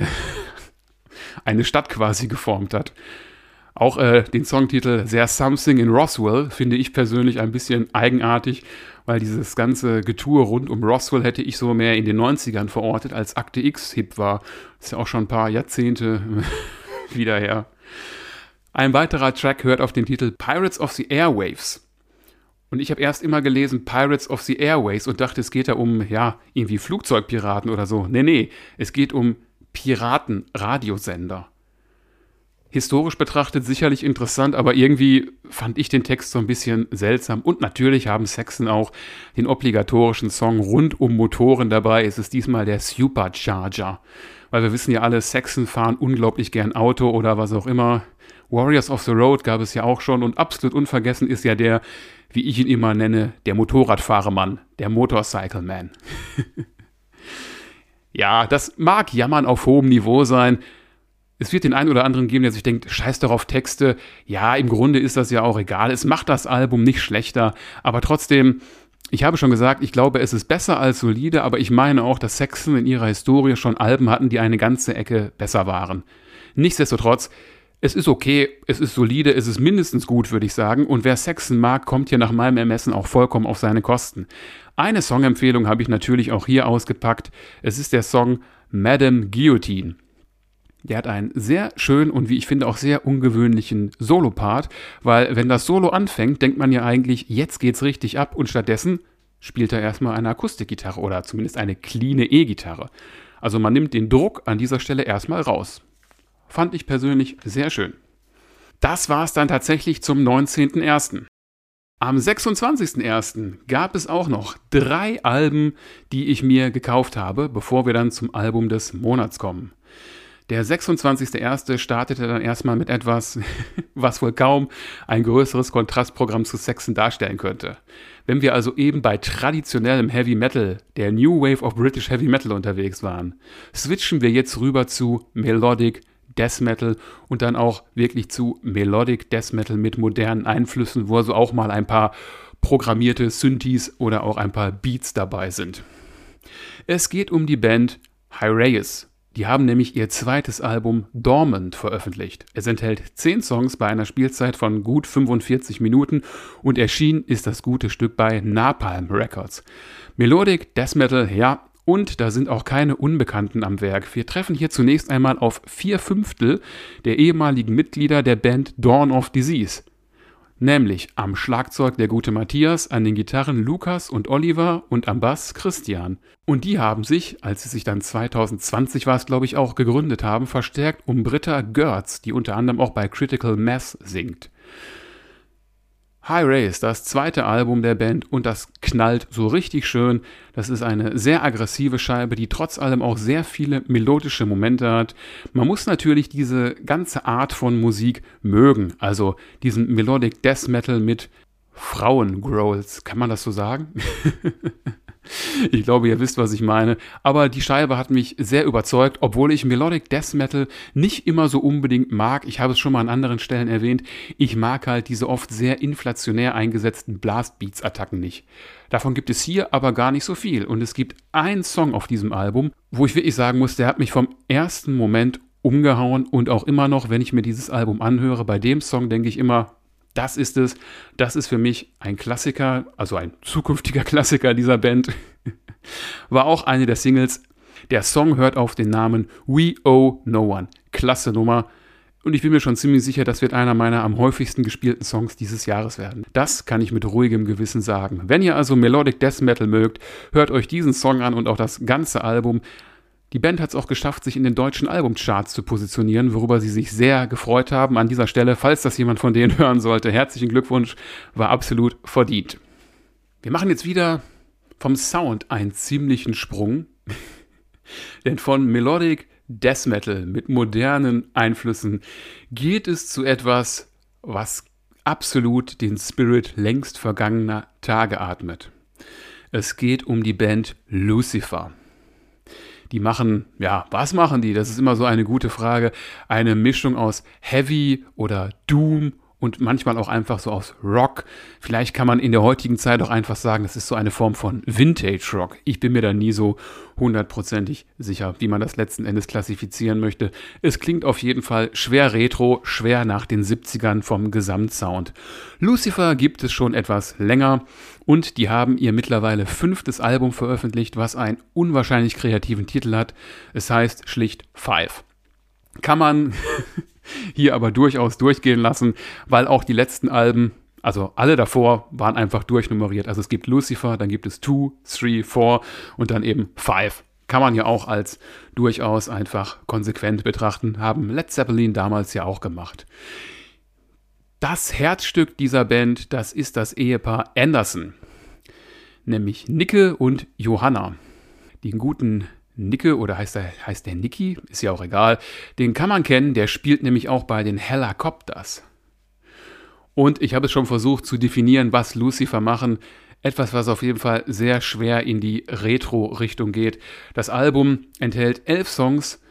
eine Stadt quasi geformt hat. Auch äh, den Songtitel There's Something in Roswell finde ich persönlich ein bisschen eigenartig, weil dieses ganze Getue rund um Roswell hätte ich so mehr in den 90ern verortet, als Akte X hip war. Ist ja auch schon ein paar Jahrzehnte wieder her. Ein weiterer Track hört auf den Titel Pirates of the Airwaves. Und ich habe erst immer gelesen Pirates of the Airways und dachte, es geht da um, ja, irgendwie Flugzeugpiraten oder so. Nee, nee, es geht um Piraten-Radiosender historisch betrachtet sicherlich interessant, aber irgendwie fand ich den Text so ein bisschen seltsam. Und natürlich haben Saxon auch den obligatorischen Song rund um Motoren dabei. Es ist diesmal der Supercharger. Weil wir wissen ja alle, Saxon fahren unglaublich gern Auto oder was auch immer. Warriors of the Road gab es ja auch schon und absolut unvergessen ist ja der, wie ich ihn immer nenne, der Motorradfahrermann, der Motorcycle Man. ja, das mag Jammern auf hohem Niveau sein, es wird den einen oder anderen geben, der sich denkt, scheiß doch auf Texte. Ja, im Grunde ist das ja auch egal. Es macht das Album nicht schlechter. Aber trotzdem, ich habe schon gesagt, ich glaube, es ist besser als solide, aber ich meine auch, dass Saxon in ihrer Historie schon Alben hatten, die eine ganze Ecke besser waren. Nichtsdestotrotz, es ist okay, es ist solide, es ist mindestens gut, würde ich sagen. Und wer Saxon mag, kommt hier nach meinem Ermessen auch vollkommen auf seine Kosten. Eine Songempfehlung habe ich natürlich auch hier ausgepackt. Es ist der Song Madame Guillotine. Der hat einen sehr schönen und wie ich finde auch sehr ungewöhnlichen Solopart, weil wenn das Solo anfängt, denkt man ja eigentlich, jetzt geht's richtig ab und stattdessen spielt er erstmal eine Akustikgitarre oder zumindest eine clean E-Gitarre. Also man nimmt den Druck an dieser Stelle erstmal raus. Fand ich persönlich sehr schön. Das war es dann tatsächlich zum 19.01. Am 26.01. gab es auch noch drei Alben, die ich mir gekauft habe, bevor wir dann zum Album des Monats kommen. Der 26.01. startete dann erstmal mit etwas, was wohl kaum ein größeres Kontrastprogramm zu Saxon darstellen könnte. Wenn wir also eben bei traditionellem Heavy Metal, der New Wave of British Heavy Metal unterwegs waren, switchen wir jetzt rüber zu Melodic Death Metal und dann auch wirklich zu Melodic Death Metal mit modernen Einflüssen, wo also auch mal ein paar programmierte Synthes oder auch ein paar Beats dabei sind. Es geht um die Band Hyreus die haben nämlich ihr zweites Album Dormant veröffentlicht. Es enthält zehn Songs bei einer Spielzeit von gut 45 Minuten und erschienen ist das gute Stück bei Napalm Records. Melodic, Death Metal, ja, und da sind auch keine Unbekannten am Werk. Wir treffen hier zunächst einmal auf vier Fünftel der ehemaligen Mitglieder der Band Dawn of Disease nämlich am Schlagzeug der gute Matthias, an den Gitarren Lukas und Oliver und am Bass Christian. Und die haben sich, als sie sich dann 2020 war es glaube ich auch, gegründet haben, verstärkt um Britta Görz, die unter anderem auch bei Critical Mass singt. High Race, das zweite Album der Band und das knallt so richtig schön. Das ist eine sehr aggressive Scheibe, die trotz allem auch sehr viele melodische Momente hat. Man muss natürlich diese ganze Art von Musik mögen, also diesen Melodic Death Metal mit Frauengrowls, kann man das so sagen? Ich glaube, ihr wisst, was ich meine. Aber die Scheibe hat mich sehr überzeugt, obwohl ich Melodic Death Metal nicht immer so unbedingt mag. Ich habe es schon mal an anderen Stellen erwähnt. Ich mag halt diese oft sehr inflationär eingesetzten Blastbeats-Attacken nicht. Davon gibt es hier aber gar nicht so viel. Und es gibt einen Song auf diesem Album, wo ich wirklich sagen muss, der hat mich vom ersten Moment umgehauen und auch immer noch, wenn ich mir dieses Album anhöre, bei dem Song denke ich immer, das ist es. Das ist für mich ein Klassiker, also ein zukünftiger Klassiker dieser Band. War auch eine der Singles. Der Song hört auf den Namen We Owe No One. Klasse Nummer. Und ich bin mir schon ziemlich sicher, das wird einer meiner am häufigsten gespielten Songs dieses Jahres werden. Das kann ich mit ruhigem Gewissen sagen. Wenn ihr also Melodic Death Metal mögt, hört euch diesen Song an und auch das ganze Album. Die Band hat es auch geschafft, sich in den deutschen Albumcharts zu positionieren, worüber sie sich sehr gefreut haben. An dieser Stelle, falls das jemand von denen hören sollte, herzlichen Glückwunsch, war absolut verdient. Wir machen jetzt wieder vom Sound einen ziemlichen Sprung. Denn von Melodic Death Metal mit modernen Einflüssen geht es zu etwas, was absolut den Spirit längst vergangener Tage atmet. Es geht um die Band Lucifer. Die machen, ja, was machen die? Das ist immer so eine gute Frage. Eine Mischung aus Heavy oder Doom und manchmal auch einfach so aus Rock. Vielleicht kann man in der heutigen Zeit auch einfach sagen, das ist so eine Form von Vintage Rock. Ich bin mir da nie so hundertprozentig sicher, wie man das letzten Endes klassifizieren möchte. Es klingt auf jeden Fall schwer retro, schwer nach den 70ern vom Gesamtsound. Lucifer gibt es schon etwas länger und die haben ihr mittlerweile fünftes Album veröffentlicht, was einen unwahrscheinlich kreativen Titel hat. Es heißt schlicht Five. Kann man hier aber durchaus durchgehen lassen, weil auch die letzten Alben, also alle davor, waren einfach durchnummeriert. Also es gibt Lucifer, dann gibt es 2, 3, 4 und dann eben 5. Kann man ja auch als durchaus einfach konsequent betrachten, haben Led Zeppelin damals ja auch gemacht. Das Herzstück dieser Band, das ist das Ehepaar Anderson, nämlich Nicke und Johanna. Den guten Nicke oder heißt der, heißt der Nicky? Ist ja auch egal. Den kann man kennen, der spielt nämlich auch bei den Helicopters. Und ich habe es schon versucht zu definieren, was Lucifer machen. Etwas, was auf jeden Fall sehr schwer in die Retro-Richtung geht. Das Album enthält elf Songs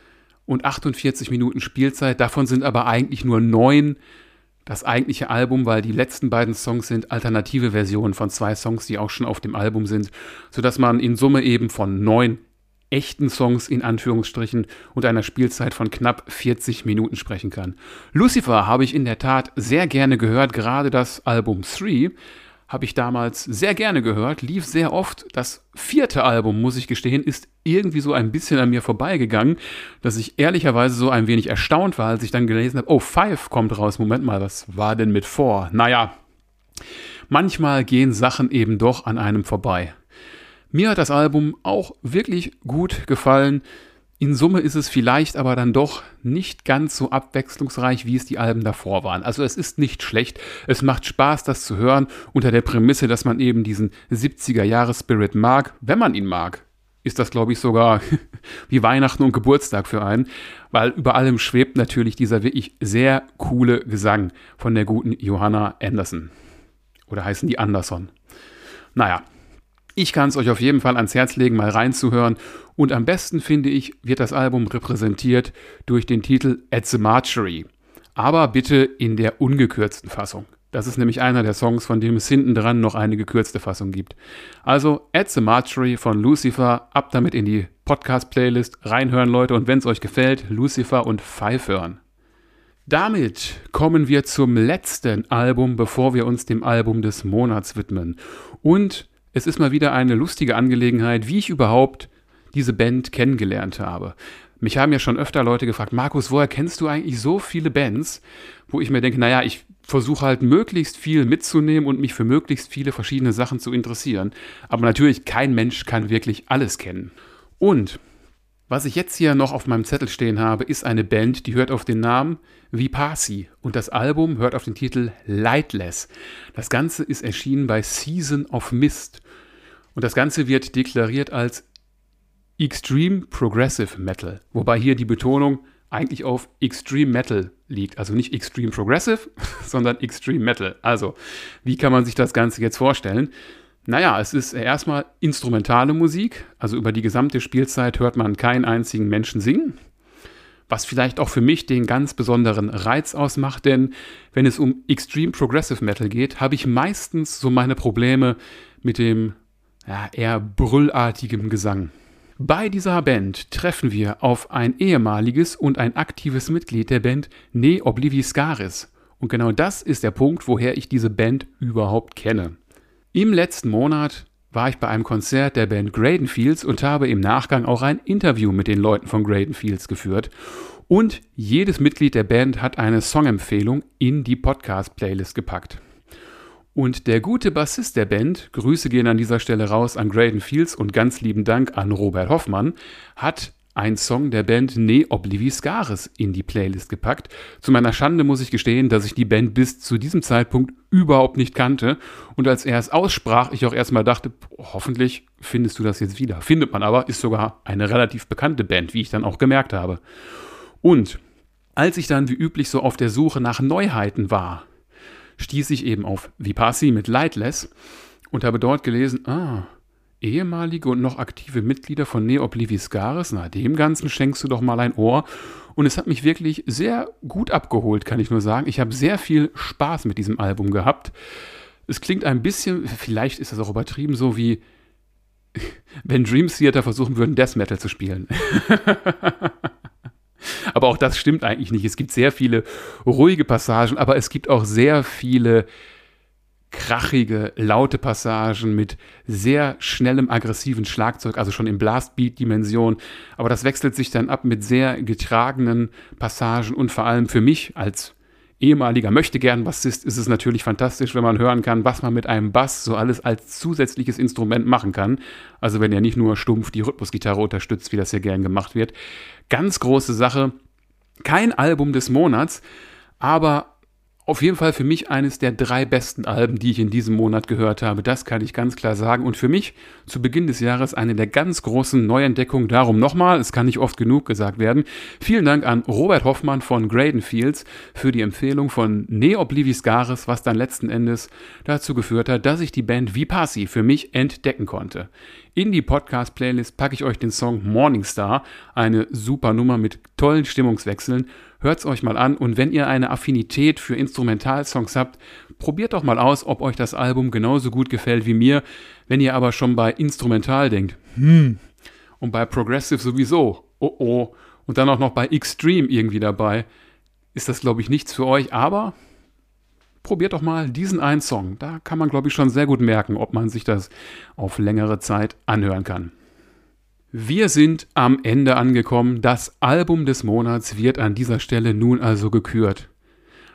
und 48 Minuten Spielzeit. Davon sind aber eigentlich nur neun das eigentliche Album, weil die letzten beiden Songs sind alternative Versionen von zwei Songs, die auch schon auf dem Album sind, sodass man in Summe eben von neun echten Songs in Anführungsstrichen und einer Spielzeit von knapp 40 Minuten sprechen kann. Lucifer habe ich in der Tat sehr gerne gehört, gerade das Album 3 habe ich damals sehr gerne gehört, lief sehr oft. Das vierte Album, muss ich gestehen, ist irgendwie so ein bisschen an mir vorbeigegangen, dass ich ehrlicherweise so ein wenig erstaunt war, als ich dann gelesen habe, oh, Five kommt raus. Moment mal, was war denn mit vor? Naja, manchmal gehen Sachen eben doch an einem vorbei. Mir hat das Album auch wirklich gut gefallen. In Summe ist es vielleicht aber dann doch nicht ganz so abwechslungsreich, wie es die Alben davor waren. Also es ist nicht schlecht. Es macht Spaß, das zu hören, unter der Prämisse, dass man eben diesen 70er-Jahres-Spirit mag. Wenn man ihn mag, ist das, glaube ich, sogar wie Weihnachten und Geburtstag für einen, weil über allem schwebt natürlich dieser wirklich sehr coole Gesang von der guten Johanna Anderson. Oder heißen die Anderson? Naja, ich kann es euch auf jeden Fall ans Herz legen, mal reinzuhören. Und am besten finde ich, wird das Album repräsentiert durch den Titel At the Marchery. Aber bitte in der ungekürzten Fassung. Das ist nämlich einer der Songs, von dem es hinten dran noch eine gekürzte Fassung gibt. Also At the Marchery von Lucifer, ab damit in die Podcast-Playlist, reinhören Leute und wenn es euch gefällt, Lucifer und Five hören. Damit kommen wir zum letzten Album, bevor wir uns dem Album des Monats widmen. Und es ist mal wieder eine lustige Angelegenheit, wie ich überhaupt diese Band kennengelernt habe. Mich haben ja schon öfter Leute gefragt, Markus, woher kennst du eigentlich so viele Bands? Wo ich mir denke, naja, ich versuche halt möglichst viel mitzunehmen und mich für möglichst viele verschiedene Sachen zu interessieren. Aber natürlich, kein Mensch kann wirklich alles kennen. Und was ich jetzt hier noch auf meinem Zettel stehen habe, ist eine Band, die hört auf den Namen Vipasi und das Album hört auf den Titel Lightless. Das Ganze ist erschienen bei Season of Mist und das Ganze wird deklariert als Extreme Progressive Metal, wobei hier die Betonung eigentlich auf Extreme Metal liegt. Also nicht Extreme Progressive, sondern Extreme Metal. Also, wie kann man sich das Ganze jetzt vorstellen? Naja, es ist erstmal instrumentale Musik, also über die gesamte Spielzeit hört man keinen einzigen Menschen singen, was vielleicht auch für mich den ganz besonderen Reiz ausmacht, denn wenn es um Extreme Progressive Metal geht, habe ich meistens so meine Probleme mit dem ja, eher brüllartigem Gesang. Bei dieser Band treffen wir auf ein ehemaliges und ein aktives Mitglied der Band Ne Obliviscaris. Und genau das ist der Punkt, woher ich diese Band überhaupt kenne. Im letzten Monat war ich bei einem Konzert der Band Gradenfields und habe im Nachgang auch ein Interview mit den Leuten von Gradenfields geführt. Und jedes Mitglied der Band hat eine Songempfehlung in die Podcast-Playlist gepackt. Und der gute Bassist der Band, Grüße gehen an dieser Stelle raus an Graydon Fields und ganz lieben Dank an Robert Hoffmann, hat ein Song der Band Ne Obliviscaris in die Playlist gepackt. Zu meiner Schande muss ich gestehen, dass ich die Band bis zu diesem Zeitpunkt überhaupt nicht kannte und als er es aussprach, ich auch erstmal dachte, hoffentlich findest du das jetzt wieder. Findet man aber, ist sogar eine relativ bekannte Band, wie ich dann auch gemerkt habe. Und als ich dann wie üblich so auf der Suche nach Neuheiten war, stieß ich eben auf Vipassi mit Lightless und habe dort gelesen, ah, ehemalige und noch aktive Mitglieder von Ne Obliviscaris, na dem Ganzen schenkst du doch mal ein Ohr. Und es hat mich wirklich sehr gut abgeholt, kann ich nur sagen. Ich habe sehr viel Spaß mit diesem Album gehabt. Es klingt ein bisschen, vielleicht ist das auch übertrieben, so wie wenn Dream Theater versuchen würden, Death Metal zu spielen. aber auch das stimmt eigentlich nicht. Es gibt sehr viele ruhige Passagen, aber es gibt auch sehr viele krachige, laute Passagen mit sehr schnellem, aggressiven Schlagzeug, also schon in Blastbeat-Dimension. Aber das wechselt sich dann ab mit sehr getragenen Passagen und vor allem für mich als ehemaliger Möchtegern-Bassist ist es natürlich fantastisch, wenn man hören kann, was man mit einem Bass so alles als zusätzliches Instrument machen kann. Also wenn er nicht nur stumpf die Rhythmusgitarre unterstützt, wie das hier gern gemacht wird. Ganz große Sache. Kein Album des Monats, aber auf jeden Fall für mich eines der drei besten Alben, die ich in diesem Monat gehört habe. Das kann ich ganz klar sagen. Und für mich zu Beginn des Jahres eine der ganz großen Neuentdeckungen. Darum nochmal, es kann nicht oft genug gesagt werden. Vielen Dank an Robert Hoffmann von Graydon Fields für die Empfehlung von Ne Obliviscaris, was dann letzten Endes dazu geführt hat, dass ich die Band Vipassi für mich entdecken konnte. In die Podcast-Playlist packe ich euch den Song Morningstar, eine super Nummer mit tollen Stimmungswechseln. Hört's euch mal an und wenn ihr eine Affinität für Instrumentalsongs habt, probiert doch mal aus, ob euch das Album genauso gut gefällt wie mir. Wenn ihr aber schon bei Instrumental denkt, hm, und bei Progressive sowieso, oh oh, und dann auch noch bei Extreme irgendwie dabei, ist das glaube ich nichts für euch, aber probiert doch mal diesen einen Song. Da kann man, glaube ich, schon sehr gut merken, ob man sich das auf längere Zeit anhören kann. Wir sind am Ende angekommen. Das Album des Monats wird an dieser Stelle nun also gekürt.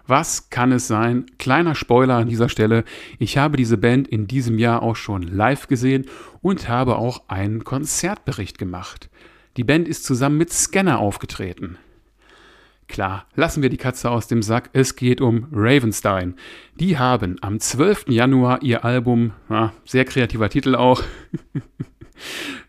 Was kann es sein? Kleiner Spoiler an dieser Stelle. Ich habe diese Band in diesem Jahr auch schon live gesehen und habe auch einen Konzertbericht gemacht. Die Band ist zusammen mit Scanner aufgetreten. Klar, lassen wir die Katze aus dem Sack. Es geht um Ravenstein. Die haben am 12. Januar ihr Album, ja, sehr kreativer Titel auch,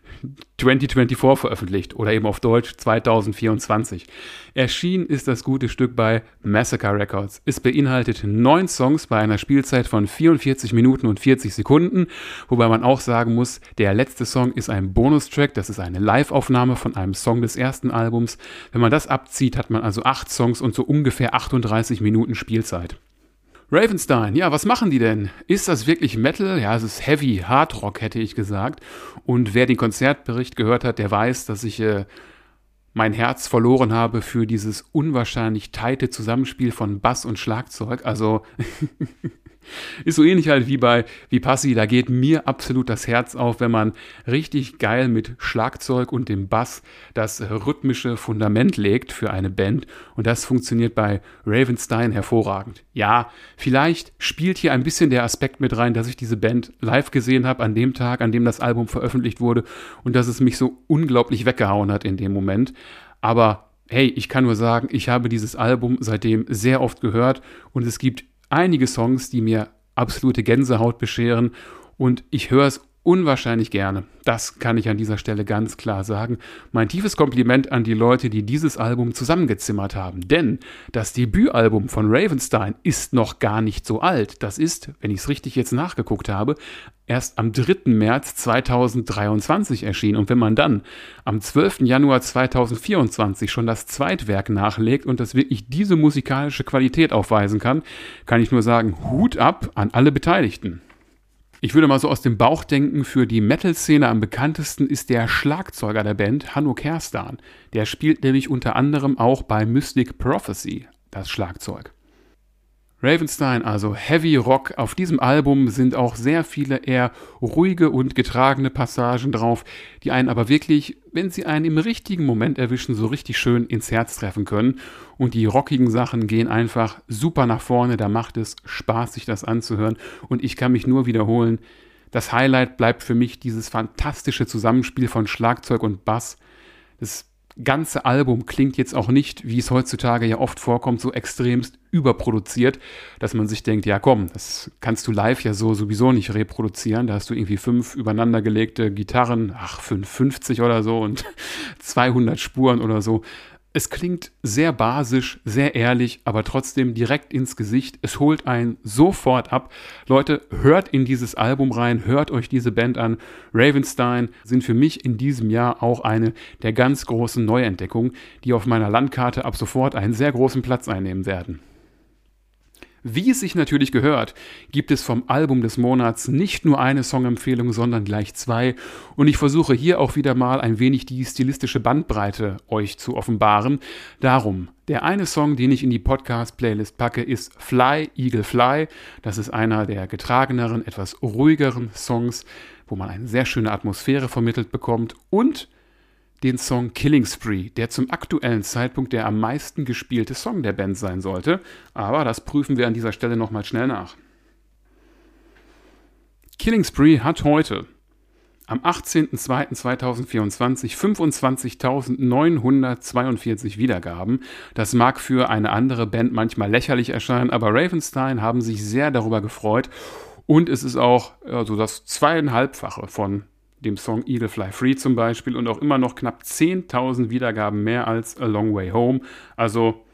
2024 veröffentlicht oder eben auf Deutsch 2024. Erschienen ist das gute Stück bei Massacre Records. Es beinhaltet neun Songs bei einer Spielzeit von 44 Minuten und 40 Sekunden, wobei man auch sagen muss, der letzte Song ist ein Bonustrack, das ist eine Live-Aufnahme von einem Song des ersten Albums. Wenn man das abzieht, hat man also acht Songs und so ungefähr 38 Minuten Spielzeit. Ravenstein, ja, was machen die denn? Ist das wirklich Metal? Ja, es ist Heavy, Hard Rock, hätte ich gesagt. Und wer den Konzertbericht gehört hat, der weiß, dass ich äh, mein Herz verloren habe für dieses unwahrscheinlich teite Zusammenspiel von Bass und Schlagzeug. Also Ist so ähnlich halt wie bei Vipassi, da geht mir absolut das Herz auf, wenn man richtig geil mit Schlagzeug und dem Bass das rhythmische Fundament legt für eine Band und das funktioniert bei Ravenstein hervorragend. Ja, vielleicht spielt hier ein bisschen der Aspekt mit rein, dass ich diese Band live gesehen habe an dem Tag, an dem das Album veröffentlicht wurde und dass es mich so unglaublich weggehauen hat in dem Moment. Aber hey, ich kann nur sagen, ich habe dieses Album seitdem sehr oft gehört und es gibt einige Songs, die mir absolute Gänsehaut bescheren. Und ich höre es unwahrscheinlich gerne. Das kann ich an dieser Stelle ganz klar sagen. Mein tiefes Kompliment an die Leute, die dieses Album zusammengezimmert haben. Denn das Debütalbum von Ravenstein ist noch gar nicht so alt. Das ist, wenn ich es richtig jetzt nachgeguckt habe, erst am 3. März 2023 erschienen. Und wenn man dann am 12. Januar 2024 schon das Zweitwerk nachlegt und das wirklich diese musikalische Qualität aufweisen kann, kann ich nur sagen, Hut ab an alle Beteiligten. Ich würde mal so aus dem Bauch denken, für die Metal-Szene am bekanntesten ist der Schlagzeuger der Band, Hanno Kerstan. Der spielt nämlich unter anderem auch bei Mystic Prophecy das Schlagzeug. Ravenstein, also Heavy Rock. Auf diesem Album sind auch sehr viele eher ruhige und getragene Passagen drauf, die einen aber wirklich, wenn sie einen im richtigen Moment erwischen, so richtig schön ins Herz treffen können. Und die rockigen Sachen gehen einfach super nach vorne, da macht es Spaß, sich das anzuhören. Und ich kann mich nur wiederholen, das Highlight bleibt für mich dieses fantastische Zusammenspiel von Schlagzeug und Bass. Das ganze Album klingt jetzt auch nicht, wie es heutzutage ja oft vorkommt, so extremst überproduziert, dass man sich denkt, ja komm, das kannst du live ja so sowieso nicht reproduzieren. Da hast du irgendwie fünf übereinandergelegte Gitarren, ach, 550 oder so und 200 Spuren oder so. Es klingt sehr basisch, sehr ehrlich, aber trotzdem direkt ins Gesicht. Es holt einen sofort ab. Leute, hört in dieses Album rein, hört euch diese Band an. Ravenstein sind für mich in diesem Jahr auch eine der ganz großen Neuentdeckungen, die auf meiner Landkarte ab sofort einen sehr großen Platz einnehmen werden. Wie es sich natürlich gehört, gibt es vom Album des Monats nicht nur eine Songempfehlung, sondern gleich zwei. Und ich versuche hier auch wieder mal ein wenig die stilistische Bandbreite euch zu offenbaren. Darum, der eine Song, den ich in die Podcast-Playlist packe, ist Fly, Eagle Fly. Das ist einer der getrageneren, etwas ruhigeren Songs, wo man eine sehr schöne Atmosphäre vermittelt bekommt. Und den Song Killing Spree, der zum aktuellen Zeitpunkt der am meisten gespielte Song der Band sein sollte, aber das prüfen wir an dieser Stelle nochmal schnell nach. Killing Spree hat heute am 18.02.2024 25.942 Wiedergaben. Das mag für eine andere Band manchmal lächerlich erscheinen, aber Ravenstein haben sich sehr darüber gefreut und es ist auch also das zweieinhalbfache von dem Song Eagle Fly Free zum Beispiel und auch immer noch knapp 10.000 Wiedergaben mehr als A Long Way Home. Also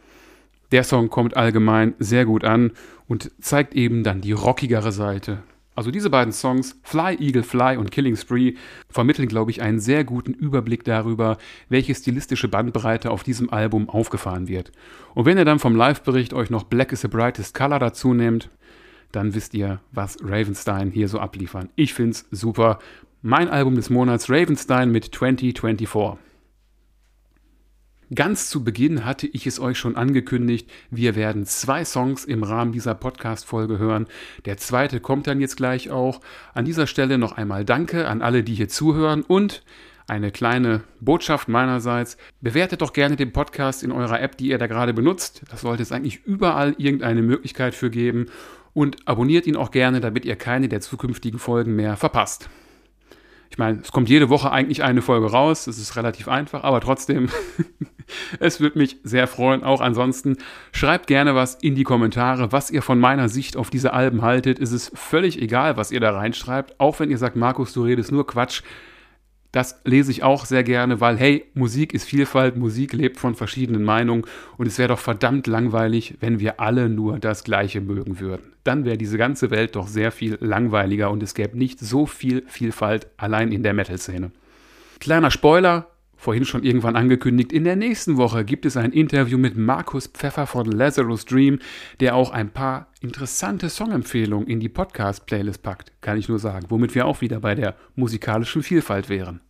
der Song kommt allgemein sehr gut an und zeigt eben dann die rockigere Seite. Also diese beiden Songs, Fly Eagle Fly und Killing Spree, vermitteln, glaube ich, einen sehr guten Überblick darüber, welche stilistische Bandbreite auf diesem Album aufgefahren wird. Und wenn ihr dann vom Live-Bericht euch noch Black is the Brightest Color dazu nehmt, dann wisst ihr, was Ravenstein hier so abliefern. Ich finde es super mein Album des Monats Ravenstein mit 2024. Ganz zu Beginn hatte ich es euch schon angekündigt, wir werden zwei Songs im Rahmen dieser Podcast-Folge hören. Der zweite kommt dann jetzt gleich auch. An dieser Stelle noch einmal Danke an alle, die hier zuhören und eine kleine Botschaft meinerseits. Bewertet doch gerne den Podcast in eurer App, die ihr da gerade benutzt. Das sollte es eigentlich überall irgendeine Möglichkeit für geben. Und abonniert ihn auch gerne, damit ihr keine der zukünftigen Folgen mehr verpasst. Ich meine, es kommt jede Woche eigentlich eine Folge raus, das ist relativ einfach, aber trotzdem, es würde mich sehr freuen. Auch ansonsten, schreibt gerne was in die Kommentare, was ihr von meiner Sicht auf diese Alben haltet. Es ist völlig egal, was ihr da reinschreibt, auch wenn ihr sagt, Markus, du redest nur Quatsch. Das lese ich auch sehr gerne, weil hey, Musik ist Vielfalt, Musik lebt von verschiedenen Meinungen und es wäre doch verdammt langweilig, wenn wir alle nur das Gleiche mögen würden. Dann wäre diese ganze Welt doch sehr viel langweiliger und es gäbe nicht so viel Vielfalt allein in der Metal-Szene. Kleiner Spoiler, vorhin schon irgendwann angekündigt, in der nächsten Woche gibt es ein Interview mit Markus Pfeffer von Lazarus Dream, der auch ein paar interessante Songempfehlungen in die Podcast-Playlist packt, kann ich nur sagen, womit wir auch wieder bei der musikalischen Vielfalt wären.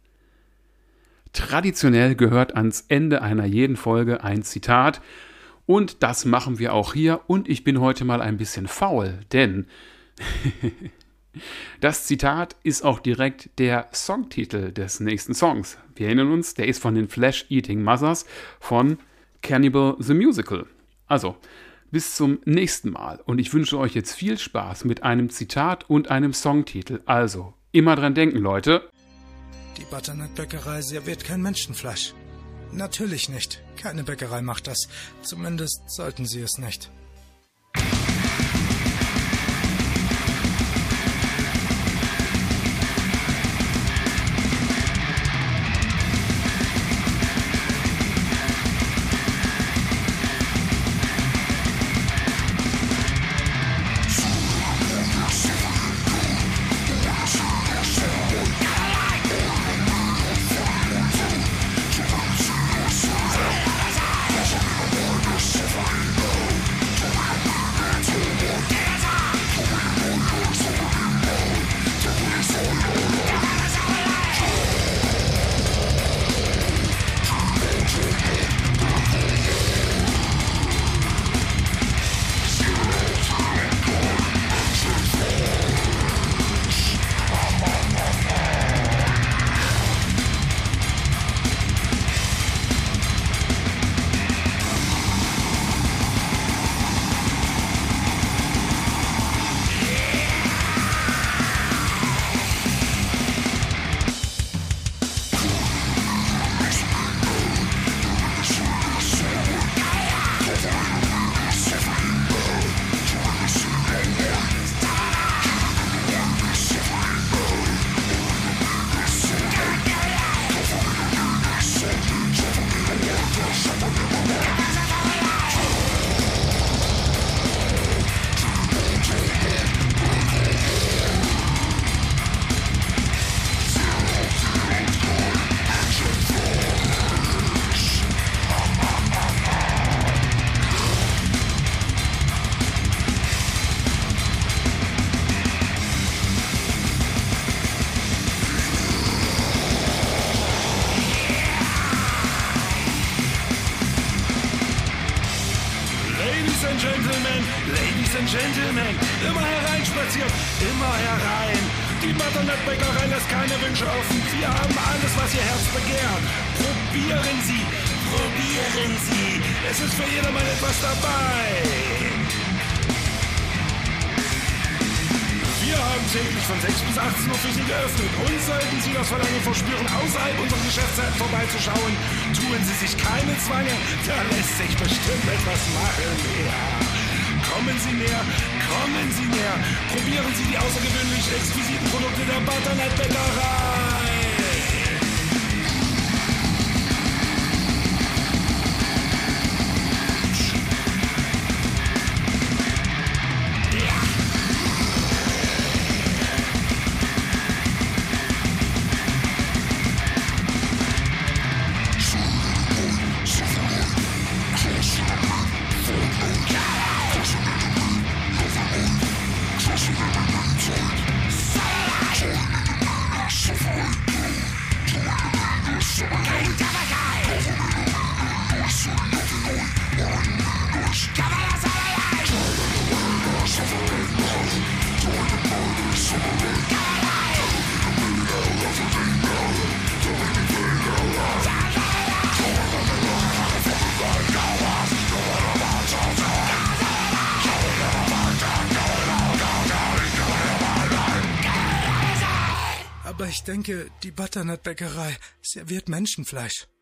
Traditionell gehört ans Ende einer jeden Folge ein Zitat. Und das machen wir auch hier. Und ich bin heute mal ein bisschen faul, denn das Zitat ist auch direkt der Songtitel des nächsten Songs. Wir erinnern uns, der ist von den Flesh Eating Mothers von Cannibal the Musical. Also, bis zum nächsten Mal und ich wünsche euch jetzt viel Spaß mit einem Zitat und einem Songtitel. Also, immer dran denken, Leute. Die Butternut-Bäckerei serviert kein Menschenfleisch. Natürlich nicht. Keine Bäckerei macht das. Zumindest sollten sie es nicht. Was Ihr Herz begehrt. Probieren Sie, probieren Sie. Es ist für jedermann etwas dabei. Wir haben täglich von 6 bis 18 Uhr für Sie geöffnet. Und sollten Sie das Verlangen verspüren, außerhalb unserer Geschäftszeit vorbeizuschauen, tun Sie sich keine Zwange. Da lässt sich bestimmt etwas machen. Ja. Kommen Sie näher, kommen Sie näher. Probieren Sie die außergewöhnlich exquisiten Produkte der Butternut Bäckerei. Denke, die Butternut-Bäckerei serviert Menschenfleisch.